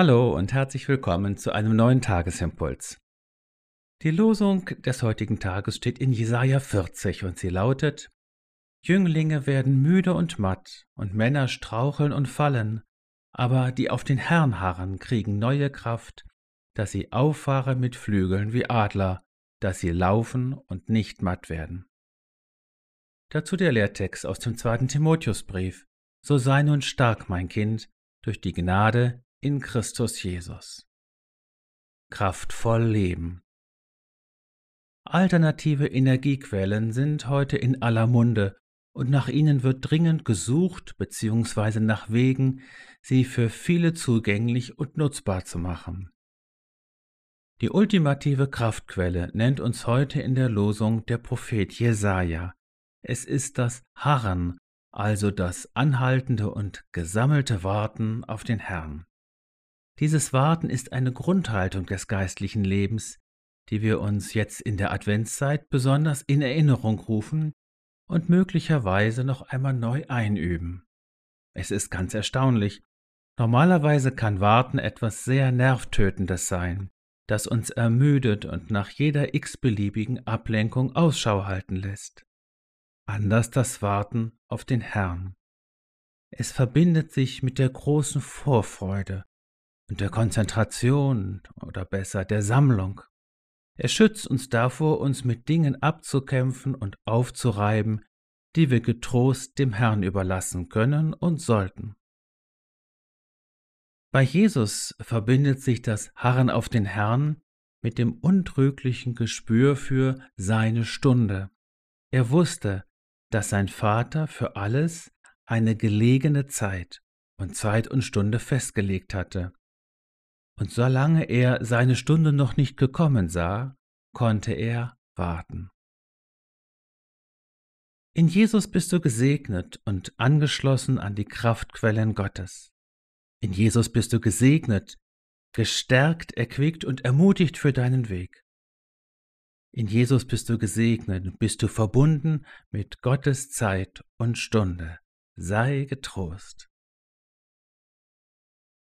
Hallo und herzlich willkommen zu einem neuen Tagesimpuls. Die Losung des heutigen Tages steht in Jesaja 40 und sie lautet: Jünglinge werden müde und matt und Männer straucheln und fallen, aber die auf den Herrn harren, kriegen neue Kraft, dass sie auffahren mit Flügeln wie Adler, dass sie laufen und nicht matt werden. Dazu der Lehrtext aus dem zweiten Timotheusbrief. So sei nun stark, mein Kind, durch die Gnade, in Christus Jesus. Kraftvoll leben. Alternative Energiequellen sind heute in aller Munde und nach ihnen wird dringend gesucht bzw. nach Wegen, sie für viele zugänglich und nutzbar zu machen. Die ultimative Kraftquelle nennt uns heute in der Losung der Prophet Jesaja. Es ist das Harren, also das anhaltende und gesammelte Warten auf den Herrn. Dieses Warten ist eine Grundhaltung des geistlichen Lebens, die wir uns jetzt in der Adventszeit besonders in Erinnerung rufen und möglicherweise noch einmal neu einüben. Es ist ganz erstaunlich. Normalerweise kann Warten etwas sehr Nervtötendes sein, das uns ermüdet und nach jeder x-beliebigen Ablenkung Ausschau halten lässt. Anders das Warten auf den Herrn. Es verbindet sich mit der großen Vorfreude, und der Konzentration oder besser der Sammlung. Er schützt uns davor, uns mit Dingen abzukämpfen und aufzureiben, die wir getrost dem Herrn überlassen können und sollten. Bei Jesus verbindet sich das Harren auf den Herrn mit dem untrüglichen Gespür für seine Stunde. Er wusste, dass sein Vater für alles eine gelegene Zeit und Zeit und Stunde festgelegt hatte und solange er seine Stunde noch nicht gekommen sah, konnte er warten. In Jesus bist du gesegnet und angeschlossen an die Kraftquellen Gottes. In Jesus bist du gesegnet, gestärkt, erquickt und ermutigt für deinen Weg. In Jesus bist du gesegnet und bist du verbunden mit Gottes Zeit und Stunde. Sei getrost.